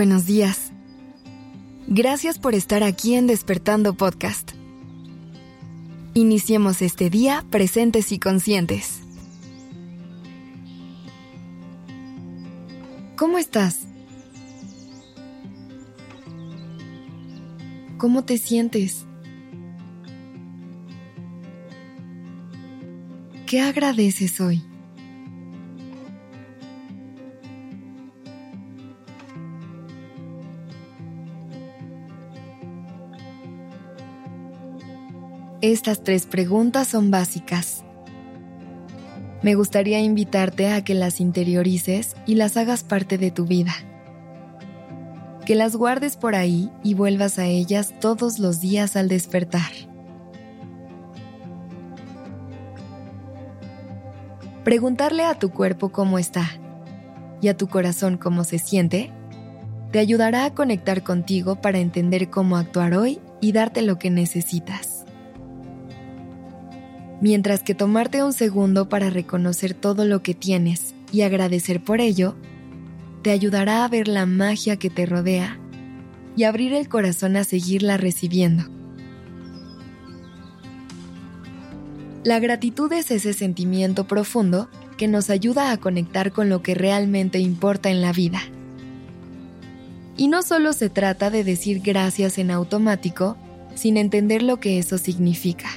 Buenos días. Gracias por estar aquí en Despertando Podcast. Iniciemos este día presentes y conscientes. ¿Cómo estás? ¿Cómo te sientes? ¿Qué agradeces hoy? Estas tres preguntas son básicas. Me gustaría invitarte a que las interiorices y las hagas parte de tu vida. Que las guardes por ahí y vuelvas a ellas todos los días al despertar. Preguntarle a tu cuerpo cómo está y a tu corazón cómo se siente te ayudará a conectar contigo para entender cómo actuar hoy y darte lo que necesitas mientras que tomarte un segundo para reconocer todo lo que tienes y agradecer por ello, te ayudará a ver la magia que te rodea y abrir el corazón a seguirla recibiendo. La gratitud es ese sentimiento profundo que nos ayuda a conectar con lo que realmente importa en la vida. Y no solo se trata de decir gracias en automático sin entender lo que eso significa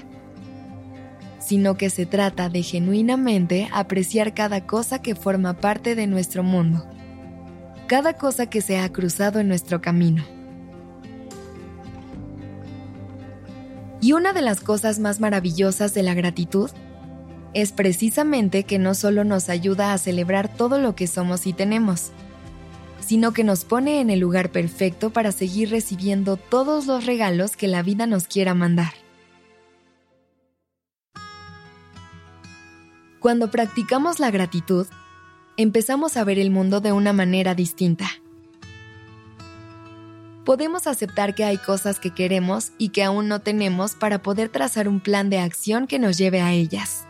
sino que se trata de genuinamente apreciar cada cosa que forma parte de nuestro mundo, cada cosa que se ha cruzado en nuestro camino. Y una de las cosas más maravillosas de la gratitud es precisamente que no solo nos ayuda a celebrar todo lo que somos y tenemos, sino que nos pone en el lugar perfecto para seguir recibiendo todos los regalos que la vida nos quiera mandar. Cuando practicamos la gratitud, empezamos a ver el mundo de una manera distinta. Podemos aceptar que hay cosas que queremos y que aún no tenemos para poder trazar un plan de acción que nos lleve a ellas.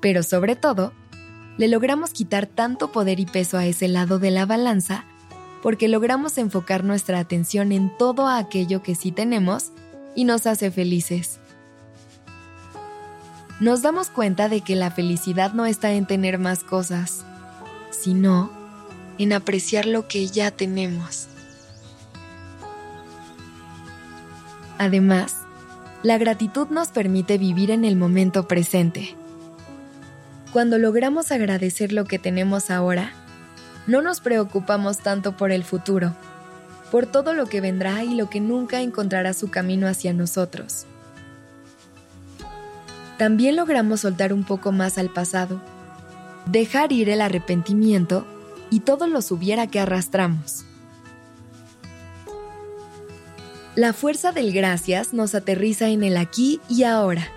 Pero sobre todo, le logramos quitar tanto poder y peso a ese lado de la balanza porque logramos enfocar nuestra atención en todo aquello que sí tenemos y nos hace felices nos damos cuenta de que la felicidad no está en tener más cosas, sino en apreciar lo que ya tenemos. Además, la gratitud nos permite vivir en el momento presente. Cuando logramos agradecer lo que tenemos ahora, no nos preocupamos tanto por el futuro, por todo lo que vendrá y lo que nunca encontrará su camino hacia nosotros también logramos soltar un poco más al pasado, dejar ir el arrepentimiento y todo lo hubiera que arrastramos. La fuerza del gracias nos aterriza en el aquí y ahora,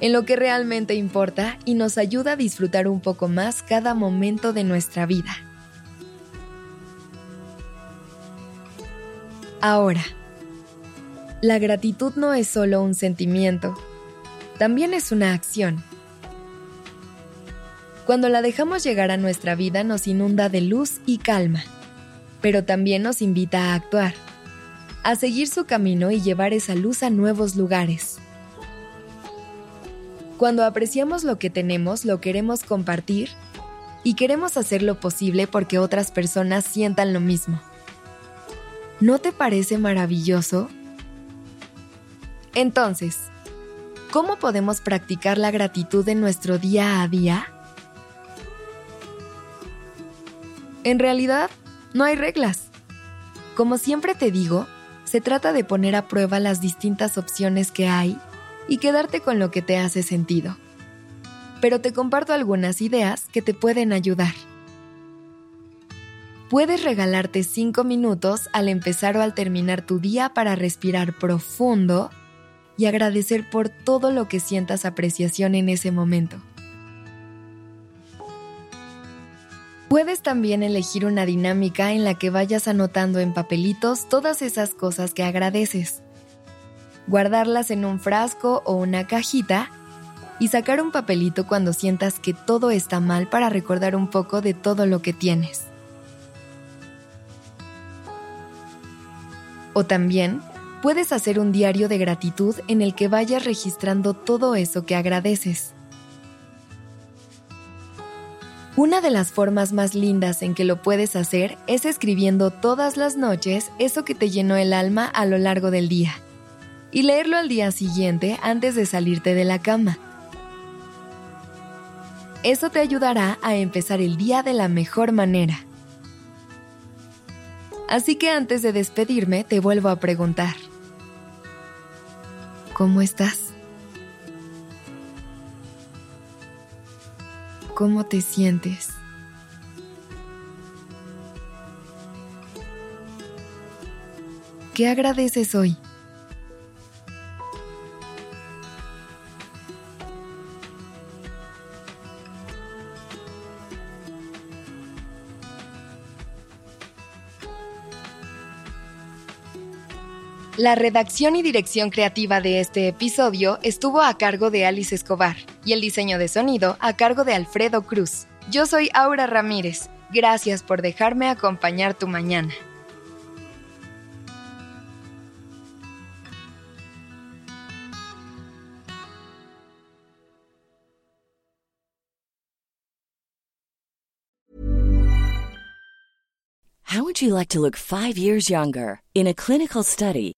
en lo que realmente importa y nos ayuda a disfrutar un poco más cada momento de nuestra vida. Ahora, la gratitud no es solo un sentimiento, también es una acción. Cuando la dejamos llegar a nuestra vida nos inunda de luz y calma, pero también nos invita a actuar, a seguir su camino y llevar esa luz a nuevos lugares. Cuando apreciamos lo que tenemos, lo queremos compartir y queremos hacer lo posible porque otras personas sientan lo mismo. ¿No te parece maravilloso? Entonces, ¿Cómo podemos practicar la gratitud en nuestro día a día? En realidad, no hay reglas. Como siempre te digo, se trata de poner a prueba las distintas opciones que hay y quedarte con lo que te hace sentido. Pero te comparto algunas ideas que te pueden ayudar. Puedes regalarte 5 minutos al empezar o al terminar tu día para respirar profundo y agradecer por todo lo que sientas apreciación en ese momento. Puedes también elegir una dinámica en la que vayas anotando en papelitos todas esas cosas que agradeces. Guardarlas en un frasco o una cajita y sacar un papelito cuando sientas que todo está mal para recordar un poco de todo lo que tienes. O también puedes hacer un diario de gratitud en el que vayas registrando todo eso que agradeces. Una de las formas más lindas en que lo puedes hacer es escribiendo todas las noches eso que te llenó el alma a lo largo del día y leerlo al día siguiente antes de salirte de la cama. Eso te ayudará a empezar el día de la mejor manera. Así que antes de despedirme te vuelvo a preguntar, ¿cómo estás? ¿Cómo te sientes? ¿Qué agradeces hoy? La redacción y dirección creativa de este episodio estuvo a cargo de Alice Escobar y el diseño de sonido a cargo de Alfredo Cruz. Yo soy Aura Ramírez. Gracias por dejarme acompañar tu mañana. How would you like to look five years younger? In a clinical study,